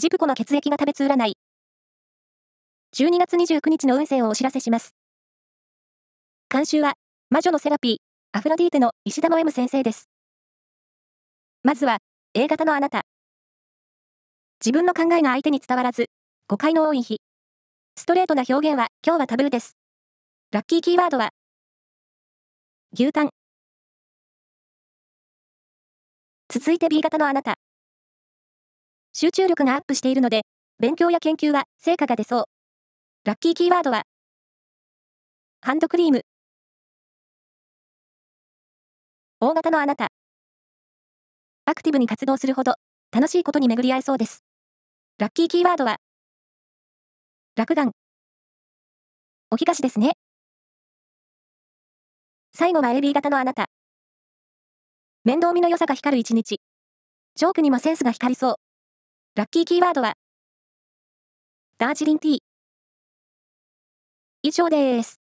ジプコの血液が食べつ占い。12月29日の運勢をお知らせします。監修は、魔女のセラピー、アフロディーテの石田の M 先生です。まずは、A 型のあなた。自分の考えが相手に伝わらず、誤解の多い日。ストレートな表現は今日はタブーです。ラッキーキーワードは、牛タン。続いて B 型のあなた。集中力がアップしているので、勉強や研究は成果が出そう。ラッキーキーワードは、ハンドクリーム。大型のあなた。アクティブに活動するほど、楽しいことに巡り合えそうです。ラッキーキーワードは、落眼。おひがしですね。最後は AB 型のあなた。面倒見の良さが光る一日。ジョークにもセンスが光りそう。ラッキーキーワードは、ダージリンティー。以上です。